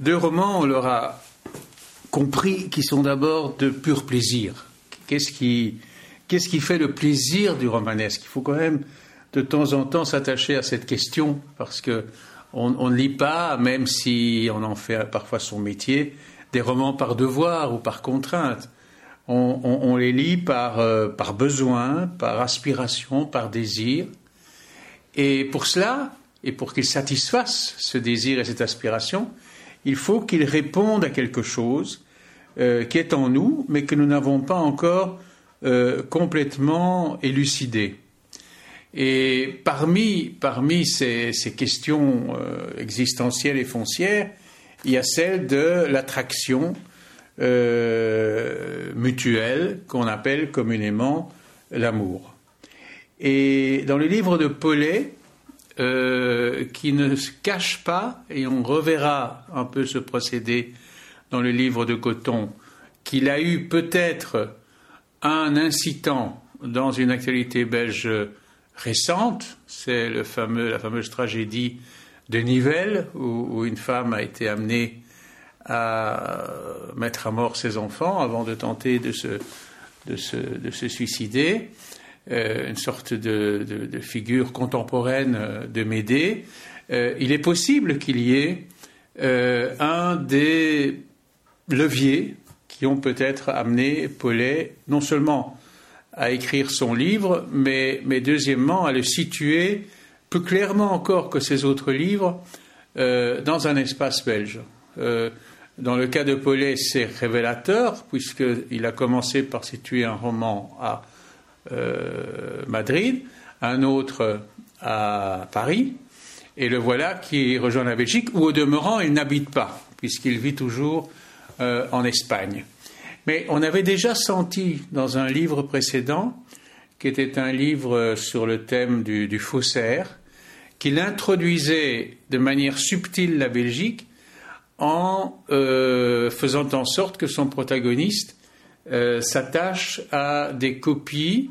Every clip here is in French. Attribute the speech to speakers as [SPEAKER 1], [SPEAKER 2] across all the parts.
[SPEAKER 1] deux romans, on leur a compris qu'ils sont d'abord de pur plaisir. Qu'est-ce qui, qu'est-ce qui fait le plaisir du romanesque? Il faut quand même de temps en temps s'attacher à cette question parce que on, ne lit pas, même si on en fait parfois son métier, des romans par devoir ou par contrainte. On, les lit par, euh, par besoin, par aspiration, par désir. Et pour cela, et pour qu'ils satisfassent ce désir et cette aspiration, il faut qu'ils répondent à quelque chose euh, qui est en nous, mais que nous n'avons pas encore euh, complètement élucidé. Et parmi, ces, questions euh, existentielles et foncières, il y a celle de l'attraction mutuelle qu'on appelle communément l'amour. Et dans le livre de Paulet, euh, qui ne se cache pas, et on reverra un peu ce procédé dans le livre de Coton, qu'il a eu peut-être un incitant dans une actualité belge récente, c'est le fameux, la fameuse tragédie de Nivelles, où, une femme a été amenée à mettre à mort ses enfants avant de tenter de se, de se, de se suicider, une sorte de, figure contemporaine de Médée. Euh, il est possible qu'il y ait euh, un des leviers qui ont peut-être amené Paulet non seulement à écrire son livre, mais, mais deuxièmement à le situer plus clairement encore que ses autres livres euh, dans un espace belge. Euh, dans le cas de Paulet, c'est révélateur, puisqu'il a commencé par situer un roman à euh, Madrid, un autre à Paris, et le voilà qui rejoint la Belgique, où au demeurant il n'habite pas, puisqu'il vit toujours en Espagne. Mais on avait déjà senti dans un livre précédent, qui était un livre sur le thème du, faussaire, qu'il introduisait de manière subtile la Belgique en euh, faisant en sorte que son protagoniste euh, s'attache à des copies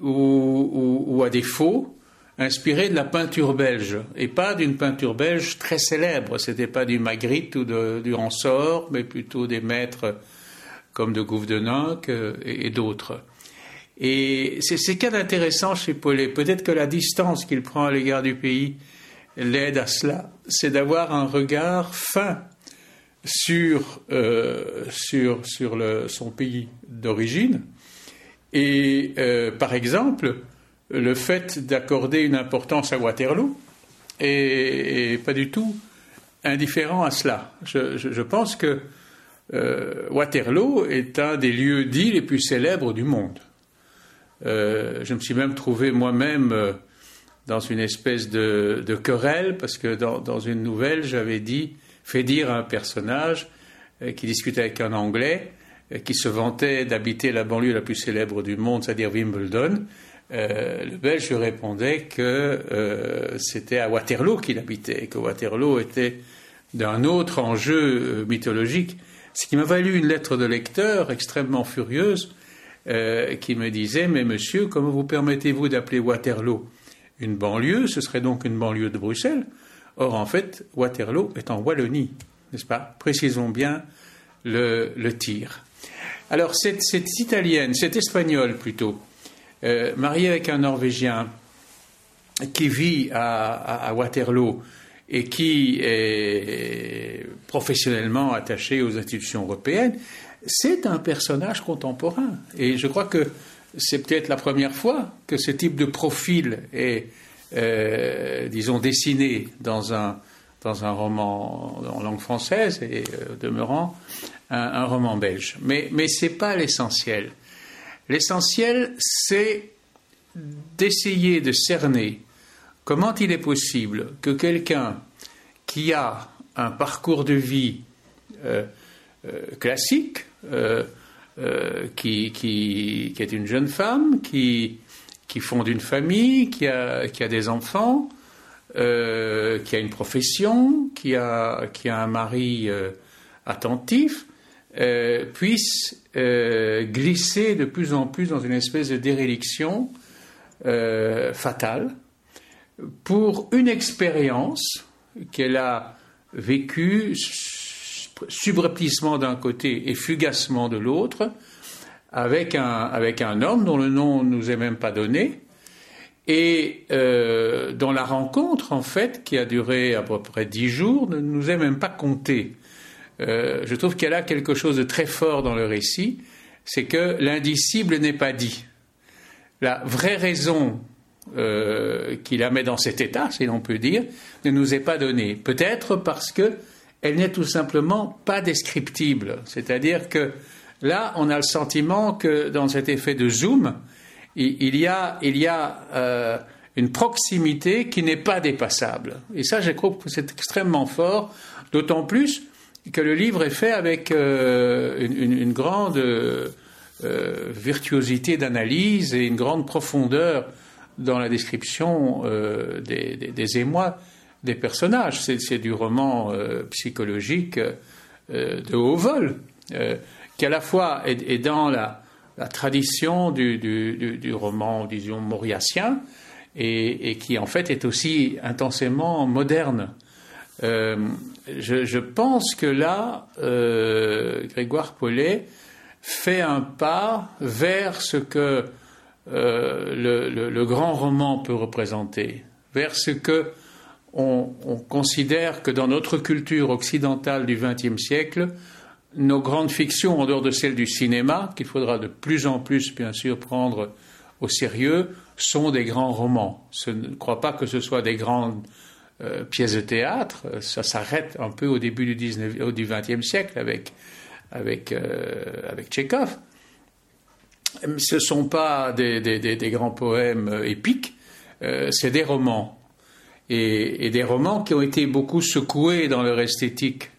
[SPEAKER 1] ou, à des faux inspirés de la peinture belge et pas d'une peinture belge très célèbre. C'était pas du Magritte ou du Ransort, mais plutôt des maîtres comme de Gouvedeninck et, d'autres. Et c'est ce qu'il y a d'intéressant chez Paulet. Peut-être que la distance qu'il prend à l'égard du pays l'aide à cela. C'est d'avoir un regard fin sur, euh, sur, sur le, son pays d'origine. Et euh, par exemple, le fait d'accorder une importance à Waterloo est, pas du tout indifférent à cela. Je, je, pense que euh, Waterloo est un des lieux dits les plus célèbres du monde. Je me suis même trouvé moi-même dans une espèce de, querelle, parce que dans, une nouvelle, j'avais dit, fait dire à un personnage qui discutait avec un Anglais, qui se vantait d'habiter la banlieue la plus célèbre du monde, c'est-à-dire Wimbledon. le Belge répondait que c'était à Waterloo qu'il habitait, et que Waterloo était d'un autre enjeu mythologique ce qui m'a valu une lettre de lecteur extrêmement furieuse euh, qui me disait Mais monsieur, comment vous permettez-vous d'appeler Waterloo une banlieue? Ce serait donc une banlieue de Bruxelles. Or, en fait, Waterloo est en Wallonie, n'est-ce pas? Précisons bien le, tir. Alors, cette, italienne, cette espagnole plutôt, euh, mariée avec un Norvégien qui vit à Waterloo, et qui est professionnellement attaché aux institutions européennes, c'est un personnage contemporain. Et je crois que c'est peut-être la première fois que ce type de profil est, euh, disons, dessiné dans un, roman en langue française et euh, demeurant un, roman belge. Mais, ce n'est pas l'essentiel. L'essentiel, c'est d'essayer de cerner Comment il est possible que quelqu'un qui a un parcours de vie euh, classique, qui, est une jeune femme, qui, qui fonde une famille, qui a, qui a des enfants, qui a une profession, qui a, qui a un mari attentif, puisse glisser de plus en plus dans une espèce de déréliction fatale pour une expérience qu'elle a vécue subrepticement d'un côté et fugacement de l'autre, avec un, avec un homme dont le nom ne nous est même pas donné, et euh, dont la rencontre, en fait, qui a duré à peu près dix jours, ne nous est même pas comptée. Euh, je trouve qu'elle a quelque chose de très fort dans le récit, c'est que l'indicible n'est pas dit. La vraie raison euh, qui la met dans cet état, si l'on peut dire, ne nous est pas donnée. Peut-être parce que elle n'est tout simplement pas descriptible. C'est-à-dire que là, on a le sentiment que dans cet effet de zoom, il y a, euh, une proximité qui n'est pas dépassable. Et ça, je trouve que c'est extrêmement fort, d'autant plus que le livre est fait avec euh, une, grande euh, virtuosité d'analyse et une grande profondeur dans la description des, des, émois des personnages. C'est du roman psychologique de haut vol, qui à la fois est dans la tradition du, du, roman, disons, mauriacien, et, qui en fait est aussi intensément moderne. Euh, je, pense que là, euh, Grégoire Paulet fait un pas vers ce que euh, le, grand roman peut représenter, vers ce que on, on considère que dans notre culture occidentale du XXe siècle, nos grandes fictions, en dehors de celles du cinéma, qu'il faudra de plus en plus, bien sûr, prendre au sérieux, sont des grands romans. Je ne crois pas que ce soit des grandes euh, pièces de théâtre. Ça s'arrête un peu au début du, 19, du XXe siècle avec, avec, euh, avec Tchekhov. Ce ne sont pas des, grands poèmes euh, épiques, c'est des romans. Et, des romans qui ont été beaucoup secoués dans leur esthétique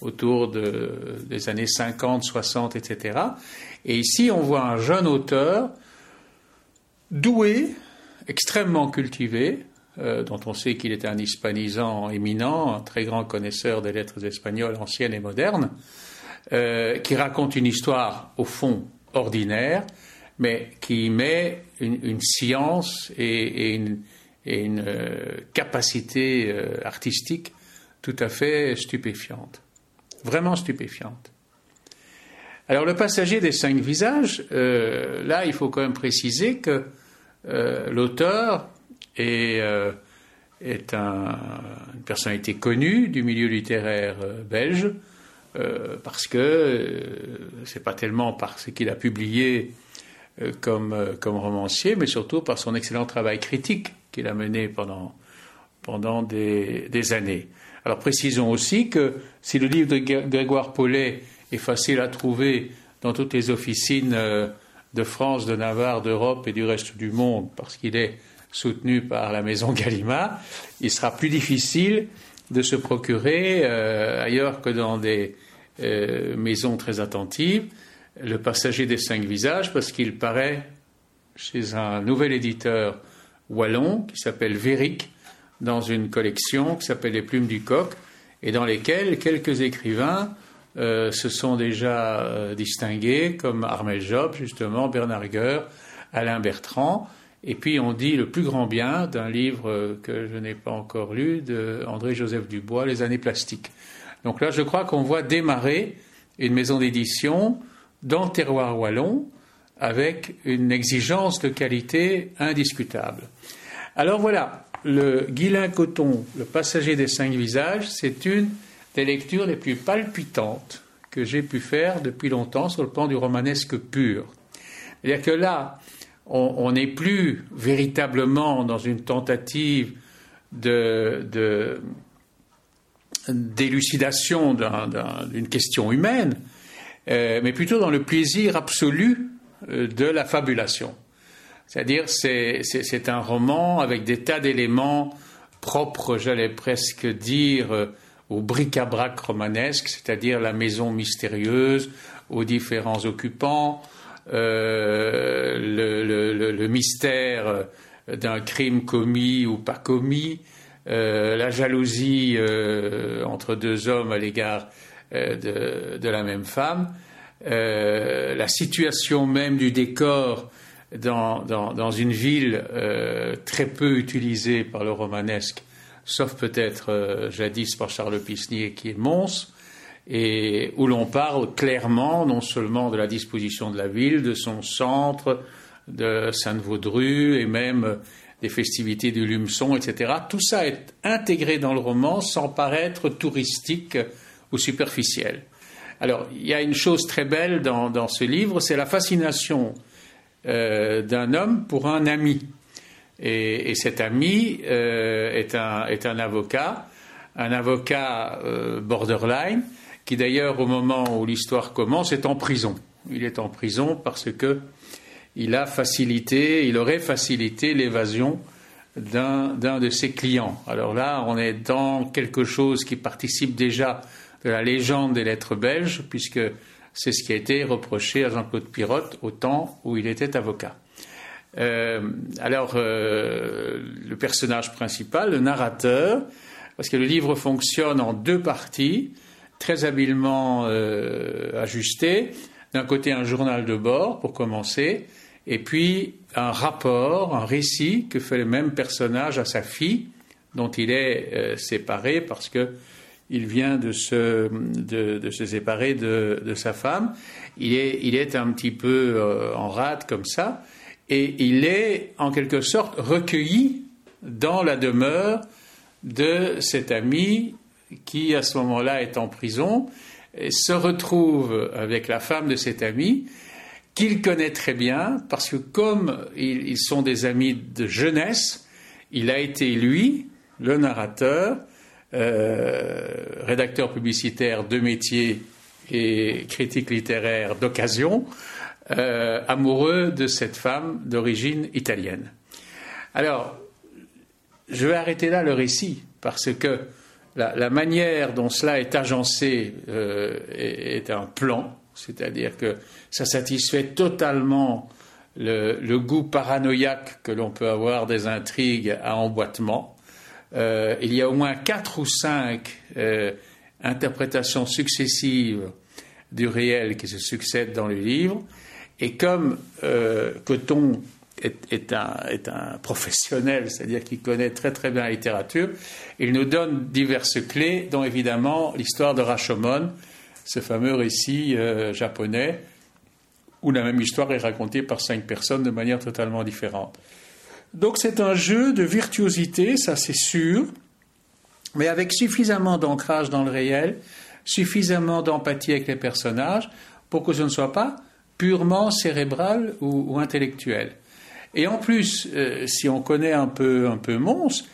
[SPEAKER 1] autour des années 50, 60, etc. Et ici, on voit un jeune auteur doué, extrêmement cultivé, euh, dont on sait qu'il est un hispanisant éminent, un très grand connaisseur des lettres espagnoles anciennes et modernes, euh, qui raconte une histoire au fond ordinaire, mais qui met une, science et, une, euh, capacité artistique tout à fait stupéfiante vraiment stupéfiante. Alors le passager des cinq visages, euh, là il faut quand même préciser que euh, l'auteur est, euh, est une personnalité connue du milieu littéraire belge, parce que c'est pas tellement par ce qu'il a publié comme romancier, mais surtout par son excellent travail critique qu'il a mené pendant, pendant des, années. Alors précisons aussi que si le livre de Grégoire Paulet est facile à trouver dans toutes les officines euh, de France, de Navarre, d'Europe et du reste du monde, parce qu'il est soutenu par la maison Gallimard, il sera plus difficile de se procurer euh, ailleurs que dans des euh, maisons très attentives le passager des cinq visages, parce qu'il paraît chez un nouvel éditeur wallon qui s'appelle Véric, dans une collection qui s'appelle Les Plumes du Coq, et dans lesquelles quelques écrivains euh, se sont déjà euh, distingués, comme Armel Job, justement, Bernard Gueur, Alain Bertrand, et puis on dit le plus grand bien d'un livre que je n'ai pas encore lu, de André-Joseph Dubois, Les années plastiques. Donc là, je crois qu'on voit démarrer une maison d'édition dans le terroir wallon avec une exigence de qualité indiscutable. Alors voilà, le Guilain Coton, le passager des cinq visages, c'est une des lectures les plus palpitantes que j'ai pu faire depuis longtemps sur le plan du romanesque pur. C'est-à-dire que là, on n'est plus véritablement dans une tentative d'élucidation d'une question humaine, euh, mais plutôt dans le plaisir absolu euh, de la fabulation. C'est-à-dire, c'est un roman avec des tas d'éléments propres, j'allais presque dire, euh, au bric-à-brac romanesque, c'est-à-dire la maison mystérieuse, aux différents occupants, euh, le, mystère d'un crime commis ou pas commis, euh, la jalousie entre deux hommes à l'égard de, de, la même femme, la situation même du décor dans, une ville euh, très peu utilisée par le romanesque, sauf peut-être jadis par Charles Pisnier qui est Mons, et où l'on parle clairement non seulement de la disposition de la ville, de son centre, de Sainte-Vaudru et même des festivités du Lumeçon, etc. Tout ça est intégré dans le roman sans paraître touristique ou superficiel. Alors, il y a une chose très belle dans, ce livre, c'est la fascination euh, d'un homme pour un ami. Et, cet ami euh, est, un, est, un, avocat, un avocat euh, borderline, qui d'ailleurs, au moment où l'histoire commence, est en prison. Il est en prison parce que il a facilité, il aurait facilité l'évasion d'un de ses clients. Alors là, on est dans quelque chose qui participe déjà de la légende des lettres belges, puisque c'est ce qui a été reproché à Jean-Claude Pirotte au temps où il était avocat. Euh, alors, euh, le personnage principal, le narrateur, parce que le livre fonctionne en deux parties, très habilement euh, ajustées. D'un côté, un journal de bord, pour commencer, et puis un rapport, un récit que fait le même personnage à sa fille, dont il est séparé parce que il vient de se, de, se séparer de, de, sa femme. Il est, il est un petit peu euh, en rade comme ça, et il est en quelque sorte recueilli dans la demeure de cet ami qui, à ce moment-là, est en prison, et se retrouve avec la femme de cet ami qu'il connaît très bien, parce que comme ils sont des amis de jeunesse, il a été, lui, le narrateur, rédacteur publicitaire de métier et critique littéraire d'occasion, euh, amoureux de cette femme d'origine italienne. Alors, je vais arrêter là le récit, parce que la, manière dont cela est agencé euh, est, un plan, c'est-à-dire que ça satisfait totalement le, goût paranoïaque que l'on peut avoir des intrigues à emboîtement. Euh, il y a au moins quatre ou cinq euh, interprétations successives du réel qui se succèdent dans le livre. Et comme euh, Coton est, un, est, un, professionnel, c'est-à-dire qu'il connaît très très bien la littérature, il nous donne diverses clés, dont évidemment l'histoire de Rashomon, ce fameux récit japonais où la même histoire est racontée par cinq personnes de manière totalement différente. Donc c'est un jeu de virtuosité, ça c'est sûr, mais avec suffisamment d'ancrage dans le réel, suffisamment d'empathie avec les personnages pour que ce ne soit pas purement cérébral ou, intellectuel. Et en plus, euh, si on connaît un peu, un peu Mons,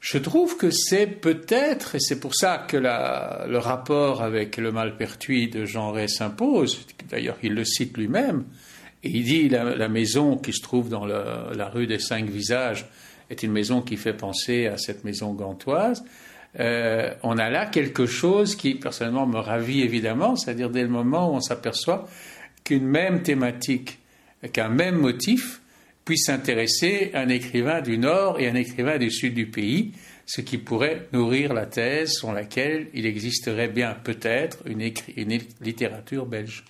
[SPEAKER 1] je trouve que c'est peut-être, et c'est pour ça que le rapport avec le Malpertuis de Jean Rey s'impose, d'ailleurs il le cite lui-même, il dit la, la maison qui se trouve dans la rue des Cinq Visages est une maison qui fait penser à cette maison gantoise. Euh, on a là quelque chose qui personnellement me ravit évidemment, c'est-à-dire dès le moment où on s'aperçoit qu'une même thématique, qu'un même motif puisse intéresser un écrivain du Nord et un écrivain du Sud du pays, ce qui pourrait nourrir la thèse sur laquelle il existerait bien peut-être une littérature belge.